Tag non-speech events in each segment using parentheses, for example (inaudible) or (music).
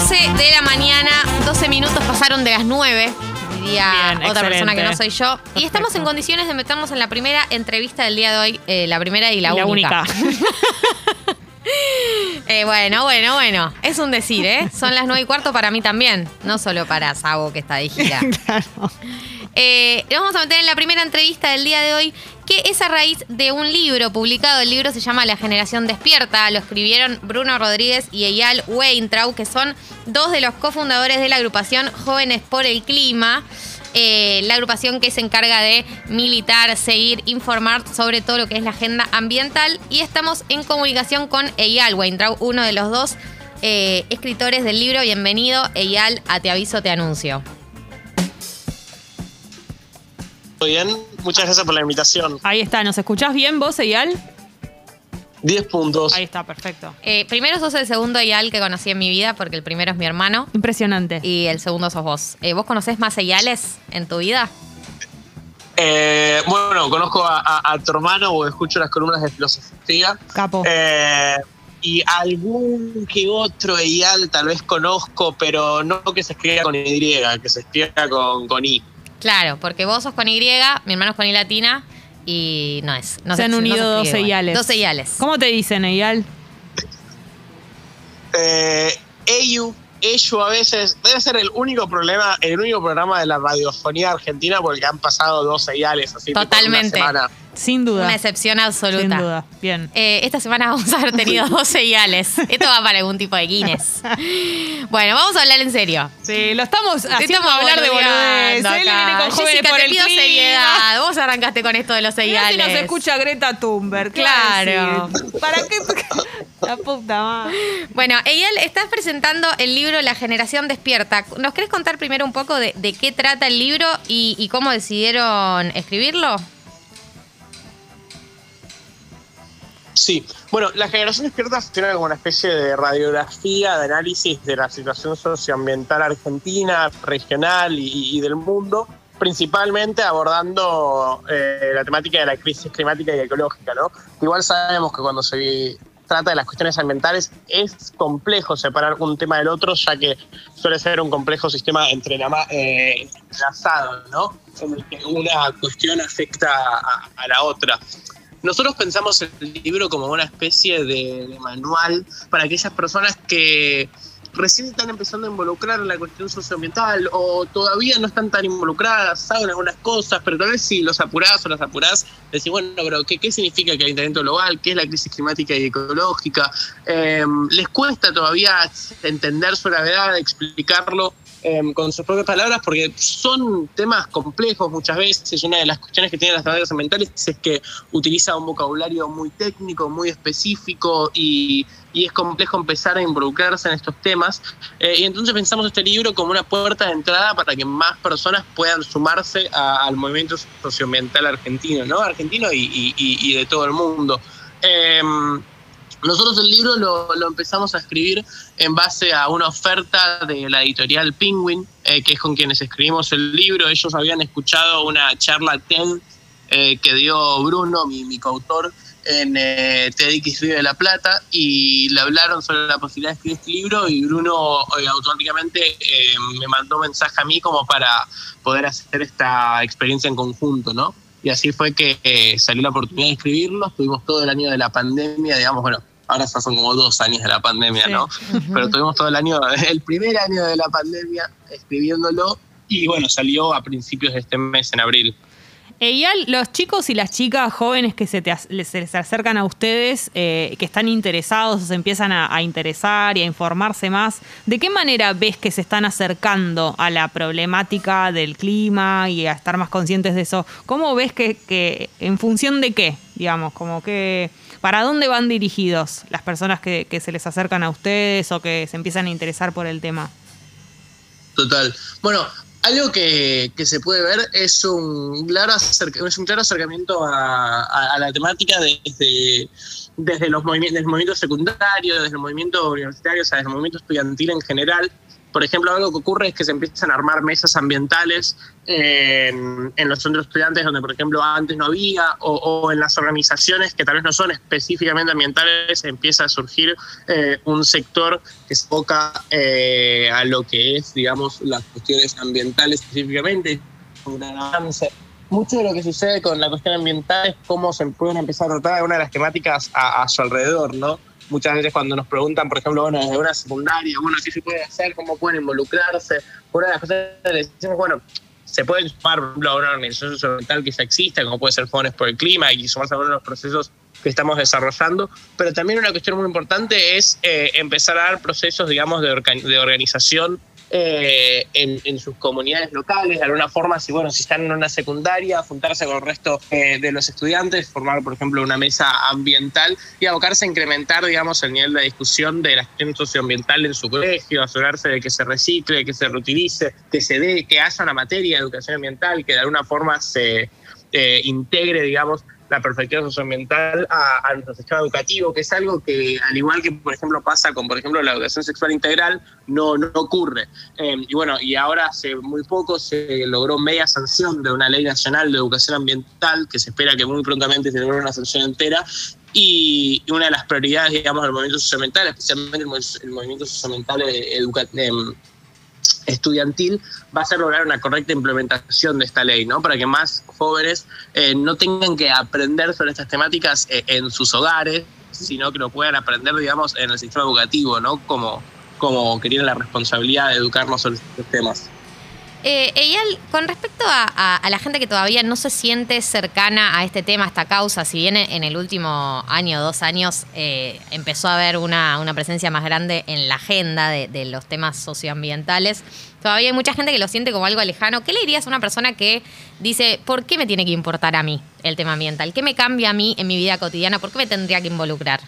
12 de la mañana, 12 minutos pasaron de las 9, diría Bien, otra persona que no soy yo. Y estamos en condiciones de meternos en la primera entrevista del día de hoy, eh, la primera y la, La única. única. (laughs) Eh, bueno, bueno, bueno. Es un decir, ¿eh? Son las 9 y cuarto para mí también, no solo para Sabo que está de gira. (laughs) claro. Eh, vamos a meter en la primera entrevista del día de hoy, que es a raíz de un libro publicado. El libro se llama La Generación Despierta. Lo escribieron Bruno Rodríguez y Eyal Weintraub, que son dos de los cofundadores de la agrupación Jóvenes por el Clima. eh, la agrupación que se encarga de militar, seguir, informar sobre todo lo que es la agenda ambiental. Y estamos en comunicación con Eyal Weintraub, uno de los dos eh, escritores del libro. Bienvenido, Eyal, a Te Aviso, Te Anuncio. Muy bien, muchas gracias por la invitación. Ahí está, ¿nos escuchás bien vos, Eyal? 10 puntos. Ahí está, perfecto. Eh, primero sos el segundo Eyal que conocí en mi vida, porque el primero es mi hermano Impresionante. y el segundo sos vos. Eh, ¿Vos conocés más Eyales en tu vida? Eh, bueno, conozco a, a- a tu hermano o escucho las columnas de filosofía. Capo. Eh, y algún que otro Eyal tal vez conozco, pero no que se escriba con Y, que se escriba con, con I. Claro, porque vos sos con Y, mi hermano es con I latina y no es. No se han no unido igual. Eyales. Dos Eyales. ¿Cómo te dicen, Eyal? Eh, Eyu, Eyu a veces debe ser el único problema, el único programa de la radiofonía argentina porque han pasado dos Eyales así tipo, en una Totalmente. semana. Sin duda. Una excepción absoluta. Sin duda. Bien. Eh, esta semana (laughs) vamos a haber tenido (laughs) dos Eyales. Esto va para algún tipo de Guinness. Bueno, vamos a hablar en serio. Sí, lo estamos haciendo Estamos hablar de boludez. Él acá. viene con jóvenes Jessica, por te el pido clima. seriedad. Vos arrancaste con esto de los Mirá si nos escucha Greta Thunberg. ¿qué va a Claro. ¿Para qué? (laughs) La puta madre. Bueno, Eyal, estás presentando el libro La Generación Despierta. ¿Nos querés contar primero un poco de, de qué trata el libro y, y cómo decidieron escribirlo? Sí, bueno, la generación despierta funciona como una especie de radiografía, de análisis de la situación socioambiental argentina, regional y, del mundo, principalmente abordando eh, la temática de la crisis climática y ecológica, ¿no? Igual sabemos que cuando se trata de las cuestiones ambientales es complejo separar un tema del otro, ya que suele ser un complejo sistema eh, entrelazado, ¿no? En el que una cuestión afecta a la otra. Nosotros pensamos el libro como una especie de, manual para aquellas personas que recién están empezando a involucrar en la cuestión socioambiental o todavía no están tan involucradas, saben algunas cosas, pero tal vez si los apurás o las apurás, decís, bueno, pero ¿qué, qué significa el calentamiento global? ¿Qué es la crisis climática y ecológica? Eh, les cuesta todavía entender su gravedad, explicarlo eh, con sus propias palabras, porque son temas complejos muchas veces. Una de las cuestiones que tienen las temáticas ambientales es que utiliza un vocabulario muy técnico, muy específico y, y es complejo empezar a involucrarse en estos temas. Eh, y entonces pensamos este libro como una puerta de entrada para que más personas puedan sumarse a- al movimiento socioambiental argentino, ¿no? Argentino y, y- y- y de todo el mundo. Em, nosotros el libro lo, lo empezamos a escribir en base a una oferta de la editorial Penguin, eh, que es con quienes escribimos el libro. Ellos habían escuchado una charla TED eh, que dio Bruno, mi, mi coautor, en eh, TEDx Río de la Plata, y le hablaron sobre la posibilidad de escribir este libro y Bruno eh, automáticamente me mandó mensaje a mí como para poder hacer esta experiencia en conjunto, ¿no? Y así fue que salió la oportunidad de escribirlo. Estuvimos todo el año de la pandemia, digamos, bueno, ahora ya son como dos años de la pandemia, Sí. ¿no? Pero tuvimos todo el año, (laughs) el primer año de la pandemia escribiéndolo y bueno, salió a principios de este mes, en abril. Eyal, los chicos y las chicas jóvenes que se, te, les- se les acercan a ustedes, eh, que están interesados se empiezan a, a interesar y a informarse más, ¿de qué manera ves que se están acercando a la problemática del clima y a estar más conscientes de eso? ¿Cómo ves que, que en función de qué, digamos, como que... ¿Para dónde van dirigidos las personas que, que se les acercan a ustedes o que se empiezan a interesar por el tema? Total. Bueno, algo que, que se puede ver es un claro, acerca- es un claro acercamiento a, a- la temática desde, desde los movimientos, desde el movimiento secundario, desde el movimiento universitario, o sea, desde el movimiento estudiantil en general. Por ejemplo, algo que ocurre es que se empiezan a armar mesas ambientales en, los centros estudiantes donde, por ejemplo, antes no había, o, en las organizaciones que tal vez no son específicamente ambientales, empieza a surgir eh, un sector que se enfoca eh, a lo que es, digamos, las cuestiones ambientales específicamente, mucho de lo que sucede con la cuestión ambiental es cómo se pueden empezar a tratar algunas de las temáticas a, su alrededor, ¿no? Muchas veces cuando nos preguntan, por ejemplo, bueno, desde una secundaria, bueno, ¿qué se puede hacer? ¿Cómo pueden involucrarse? Una de las cosas que decimos, bueno, se puede sumar, por ejemplo, a una organización socioambiental que ya existe, como puede ser Jóvenes por el Clima, y sumarse a uno de los procesos que estamos desarrollando, pero también una cuestión muy importante es eh, empezar a dar procesos, digamos, de, de organización eh, en, sus comunidades locales, de alguna forma, si, bueno, si están en una secundaria, juntarse con el resto eh, de los estudiantes, formar, por ejemplo, una mesa ambiental y abocarse a incrementar, digamos, el nivel de discusión de la gestión socioambiental en su colegio, asegurarse de que se recicle, que se reutilice, que se dé, que haya una materia de educación ambiental, que de alguna forma se eh, integre, digamos, la perspectiva socioambiental a, a, nuestro sistema educativo, que es algo que, al igual que, por ejemplo, pasa con, por ejemplo, la educación sexual integral, no, no ocurre. Eh, y bueno, y ahora hace muy poco se logró media sanción de una ley nacional de educación ambiental, que se espera que muy prontamente se logre una sanción entera, y una de las prioridades, digamos, del movimiento socioambiental, especialmente el, movimiento socioambiental educativo, estudiantil va a ser lograr una correcta implementación de esta ley, ¿no? Para que más jóvenes eh, no tengan que aprender sobre estas temáticas eh, en sus hogares, sino que lo puedan aprender, digamos, en el sistema educativo, ¿no? Como, como que tienen la responsabilidad de educarnos sobre estos temas. Eh, Eyal, con respecto a, la gente que todavía no se siente cercana a este tema, a esta causa, si bien en el último año, dos años, eh, empezó a haber una, presencia más grande en la agenda de, los temas socioambientales, todavía hay mucha gente que lo siente como algo lejano. ¿Qué le dirías a una persona que dice, ¿por qué me tiene que importar a mí el tema ambiental? ¿Qué me cambia a mí en mi vida cotidiana? ¿Por qué me tendría que involucrar?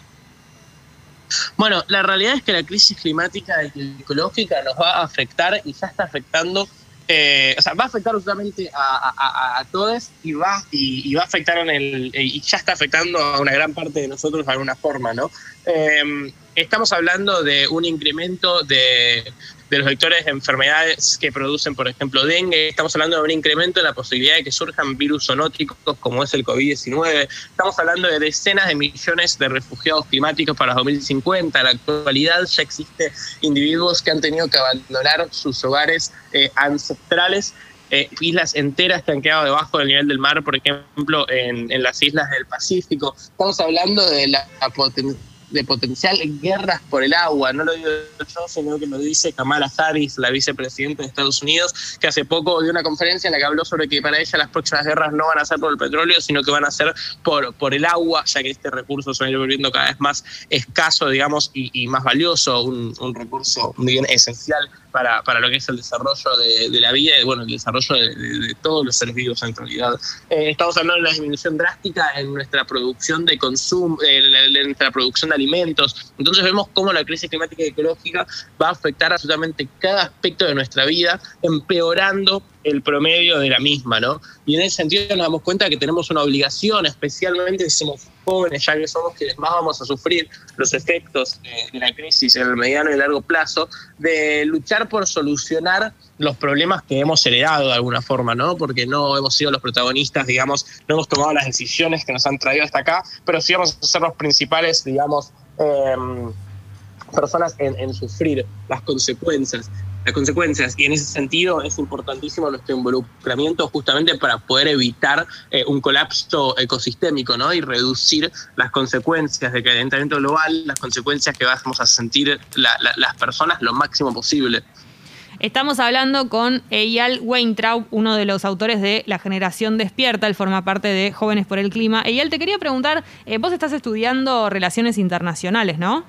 Bueno, la realidad es que la crisis climática y ecológica nos va a afectar y ya está afectando eh, o sea, va a afectar absolutamente a, todos y va, y, va a afectar en el, y ya está afectando a una gran parte de nosotros de alguna forma, ¿no? Eh, estamos hablando de un incremento de, de los vectores de enfermedades que producen, por ejemplo, dengue. Estamos hablando de un incremento en la posibilidad de que surjan virus zoonóticos como es el COVID-19. Estamos hablando de decenas de millones de refugiados climáticos para 2050. En la actualidad ya existen individuos que han tenido que abandonar sus hogares eh, ancestrales eh, islas enteras que han quedado debajo del nivel del mar, por ejemplo, en, en las islas del Pacífico. Estamos hablando de la potencia de potencial guerras por el agua. No lo digo yo, sino que lo dice Kamala Harris, la vicepresidenta de Estados Unidos, que hace poco dio una conferencia en la que habló sobre que para ella las próximas guerras no van a ser por el petróleo, sino que van a ser por, por el agua, ya que este recurso se va a ir volviendo cada vez más escaso, digamos, y, más valioso, un, recurso bien esencial para, para lo que es el desarrollo de, de la vida y bueno, el desarrollo de, todos los seres vivos en realidad. Eh, estamos hablando de la disminución drástica en nuestra producción de consumo, en nuestra producción de alimentos. Entonces vemos cómo la crisis climática y ecológica va a afectar absolutamente cada aspecto de nuestra vida, empeorando el promedio de la misma, ¿no? Y en ese sentido nos damos cuenta que tenemos una obligación, especialmente si somos jóvenes, ya que somos quienes más vamos a sufrir los efectos de, la crisis en el mediano y largo plazo, de luchar por solucionar los problemas que hemos heredado de alguna forma, ¿no? Porque no hemos sido los protagonistas, digamos, no hemos tomado las decisiones que nos han traído hasta acá, pero sí vamos a ser los principales, digamos, em, personas en, en, sufrir las consecuencias las consecuencias. Y en ese sentido es importantísimo nuestro involucramiento justamente para poder evitar eh, un colapso ecosistémico ¿no? y reducir las consecuencias de calentamiento global, las consecuencias que vamos a sentir las personas lo máximo posible. Estamos hablando con Eyal Weintraub, uno de los autores de La Generación Despierta, él forma parte de Jóvenes por el Clima. Eyal, te quería preguntar, eh, vos estás estudiando Relaciones Internacionales, ¿no?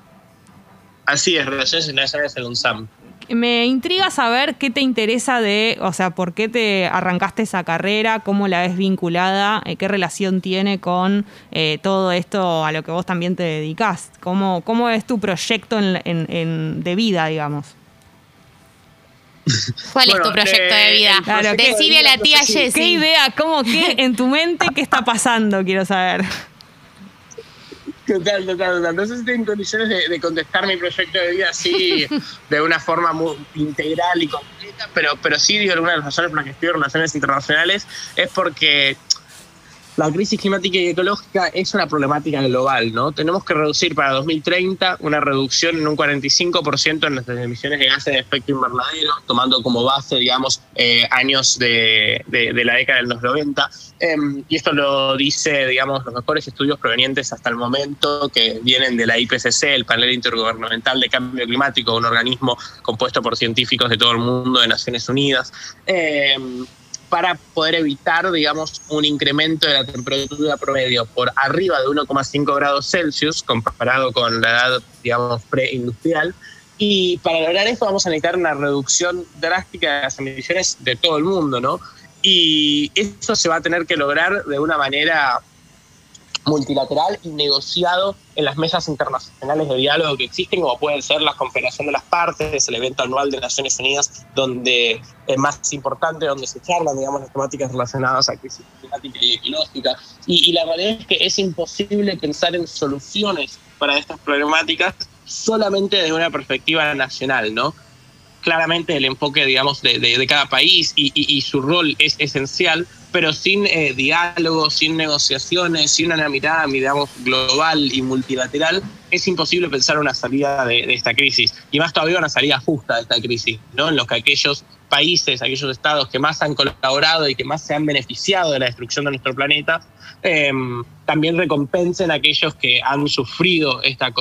Así es, Relaciones Internacionales en UNSAM me intriga saber qué te interesa de, o sea, por qué te arrancaste esa carrera, cómo la ves vinculada, eh, qué relación tiene con eh, todo esto a lo que vos también te dedicás. ¿Cómo, cómo es tu proyecto de vida, digamos? (laughs) ¿Cuál es tu proyecto de vida? Claro, Decide a la tía Jessie. ¿Qué idea, cómo, qué en tu mente, (laughs) qué está pasando? Quiero saber. Total, total, total. No sé si estoy en condiciones de, contestar mi proyecto de vida así, (laughs) de una forma muy integral y completa, pero, pero sí, digo, una de las razones por las que estudio relaciones internacionales es porque la crisis climática y ecológica es una problemática global, ¿no? Tenemos que reducir para 2030 una reducción en un 45% en nuestras emisiones de gases de efecto invernadero, tomando como base, digamos, eh, años de, la década de los 90. Em, y esto lo dice, digamos, los mejores estudios provenientes hasta el momento que vienen de la IPCC, el Panel Intergubernamental de Cambio Climático, un organismo compuesto por científicos de todo el mundo de Naciones Unidas. Em, para poder evitar, digamos, un incremento de la temperatura promedio por arriba de 1,5 grados Celsius comparado con la edad, digamos, preindustrial. Y para lograr esto vamos a necesitar una reducción drástica de las emisiones de todo el mundo, ¿no? Y eso se va a tener que lograr de una manera multilateral y negociado en las mesas internacionales de diálogo que existen, como pueden ser la Confederación de las Partes, el evento anual de Naciones Unidas, donde es más importante, donde se charlan, digamos, las temáticas relacionadas a crisis climática y ecológica. Y, y la realidad es que es imposible pensar en soluciones para estas problemáticas solamente desde una perspectiva nacional, ¿no? Claramente el enfoque, digamos, de, de, cada país y, y, y su rol es esencial, pero sin eh, diálogo, sin negociaciones, sin una mirada, digamos, global y multilateral, es imposible pensar una salida de, esta crisis. Y más todavía una salida justa de esta crisis, ¿no? En los que aquellos países, aquellos estados que más han colaborado y que más se han beneficiado de la destrucción de nuestro planeta, em, también recompensen a aquellos que han sufrido esta,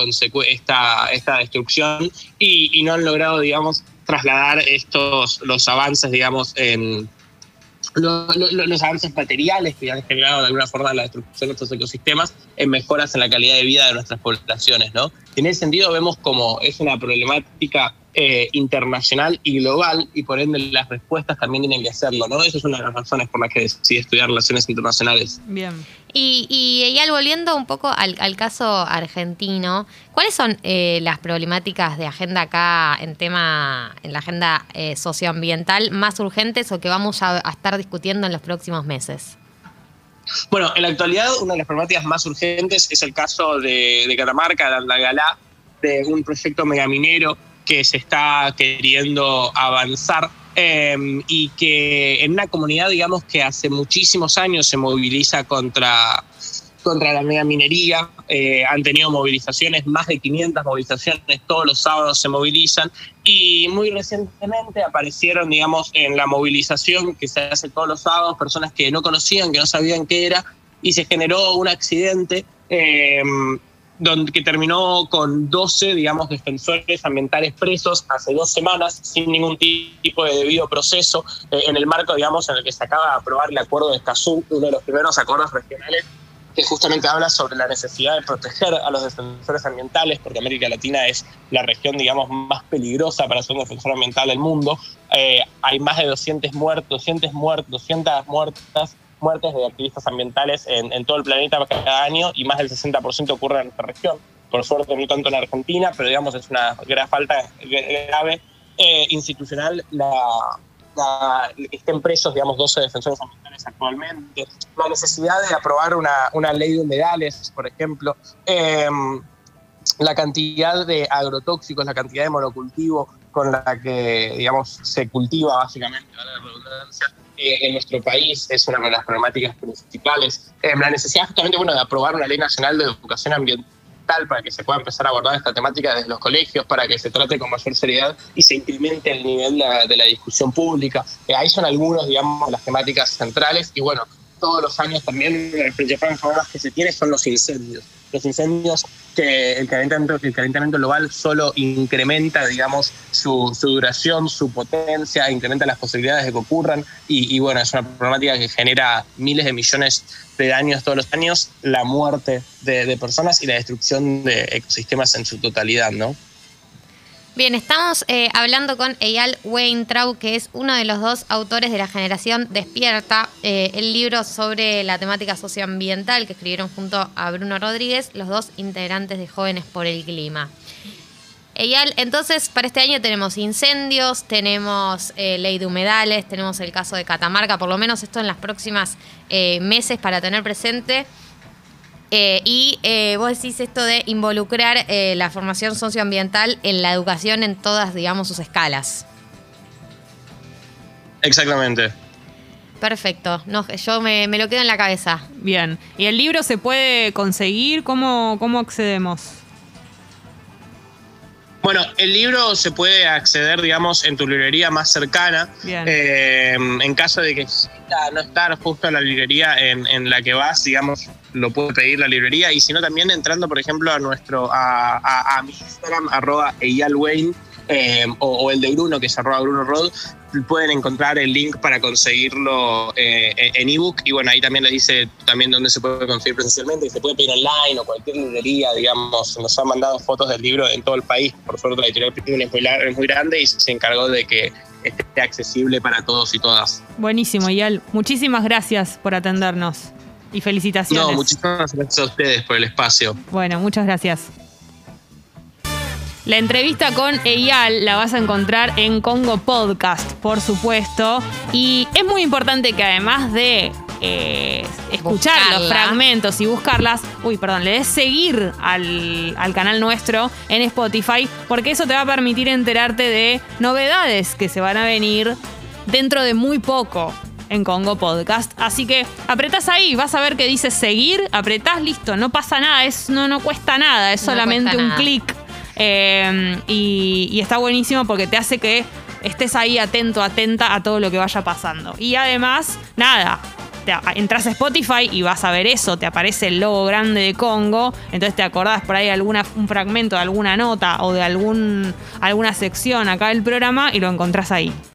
esta, esta destrucción y, y no han logrado, digamos, trasladar estos, los avances, digamos, en los avances materiales que han generado de alguna forma la destrucción de nuestros ecosistemas en mejoras en la calidad de vida de nuestras poblaciones. ¿no? En ese sentido vemos como es una problemática eh, internacional y global y por ende las respuestas también tienen que hacerlo. ¿no? Esa es una de las razones por las que decidí estudiar relaciones internacionales. Bien. Y, y volviendo un poco al, caso argentino, ¿cuáles son eh, las problemáticas de agenda acá en tema, en la agenda eh, socioambiental más urgentes o que vamos a, estar discutiendo en los próximos meses? Bueno, en la actualidad una de las problemáticas más urgentes es el caso de, de Catamarca, de Galá, de un proyecto megaminero que se está queriendo avanzar Em, y que en una comunidad, digamos, que hace muchísimos años se moviliza contra, contra la mega minería, eh, han tenido movilizaciones, más de 500 movilizaciones, todos los sábados se movilizan y muy recientemente aparecieron, digamos, en la movilización que se hace todos los sábados, personas que no conocían, que no sabían qué era y se generó un accidente. Eh, donde, que terminó con 12, digamos, defensores ambientales presos hace dos semanas sin ningún tipo de debido proceso, eh, en el marco, digamos, en el que se acaba de aprobar el acuerdo de Escazú, uno de los primeros acuerdos regionales que justamente habla sobre la necesidad de proteger a los defensores ambientales, porque América Latina es la región, digamos, más peligrosa para ser un defensor ambiental del mundo. Eh, hay más de 200 muertos, 200 muertos, 200 muertas muertes de activistas ambientales en, todo el planeta cada año y más del 60% ocurre en nuestra región. Por suerte no tanto en Argentina, pero digamos es una gran falta grave eh, institucional la, estén presos, digamos, 12 defensores ambientales actualmente. La necesidad de aprobar una, una ley de humedales, por ejemplo. Em, la cantidad de agrotóxicos, la cantidad de monocultivo con la que, digamos, se cultiva básicamente, redundancia, en nuestro país es una de las problemáticas principales. Eh, la necesidad justamente bueno, de aprobar una ley nacional de educación ambiental para que se pueda empezar a abordar esta temática desde los colegios, para que se trate con mayor seriedad y se incremente el nivel de, la discusión pública. Eh, ahí son algunos, digamos, las temáticas centrales y bueno, todos los años también las principales problemas que se tiene son los incendios los incendios que el calentamiento, el calentamiento global solo incrementa, digamos, su, duración, su potencia, incrementa las posibilidades de que ocurran y, bueno, es una problemática que genera miles de millones de daños todos los años, la muerte de, de personas y la destrucción de ecosistemas en su totalidad, ¿no? Bien, estamos eh, hablando con Eyal Weintraub, que es uno de los dos autores de la generación Despierta, eh, el libro sobre la temática socioambiental que escribieron junto a Bruno Rodríguez, los dos integrantes de Jóvenes por el Clima. Eyal, entonces para este año tenemos incendios, tenemos eh, ley de humedales, tenemos el caso de Catamarca, por lo menos esto en las próximas meses para tener presente. Eh, y eh, vos decís esto de involucrar eh, la formación socioambiental en la educación en todas, digamos, sus escalas. Exactamente. Perfecto. No, yo me, me lo quedo en la cabeza. Bien. ¿Y el libro se puede conseguir? ¿Cómo, cómo accedemos? Bueno, el libro se puede acceder, digamos, en tu librería más cercana. Eh, en caso de que no estar justo en la librería en, en la que vas, digamos, lo puede pedir la librería. Y si no, también entrando, por ejemplo, a nuestro a, a- a mi Instagram, arroba eyalwayne, eh, o, o el de Bruno, que es arroba Bruno Rod, pueden encontrar el link para conseguirlo eh, en ebook. Y bueno, ahí también les dice también dónde se puede conseguir presencialmente, y se puede pedir online o cualquier librería, digamos. Nos han mandado fotos del libro en todo el país. Por suerte, la editorial es muy, es muy grande y se encargó de que esté accesible para todos y todas. Buenísimo, Ial. Muchísimas gracias por atendernos. Y felicitaciones. No, muchísimas gracias a ustedes por el espacio. Bueno, muchas gracias. La entrevista con Eyal la vas a encontrar en Congo Podcast, por supuesto. Y es muy importante que además de eh, escuchar los fragmentos y buscarlas, uy, perdón, le des seguir al, al canal nuestro en Spotify, porque eso te va a permitir enterarte de novedades que se van a venir dentro de muy poco en Congo Podcast. Así que apretás ahí, vas a ver que dice seguir, apretás, listo, no pasa nada, es, no, no cuesta nada, es No solamente un clic. Eh, y, está buenísimo porque te hace que estés ahí atento, atenta a todo lo que vaya pasando. Y además, nada. Entras a Spotify y vas a ver eso, te aparece el logo grande de Congo, entonces te acordás por ahí alguna, un fragmento de alguna nota o de algún, alguna sección acá del programa y lo encontrás ahí.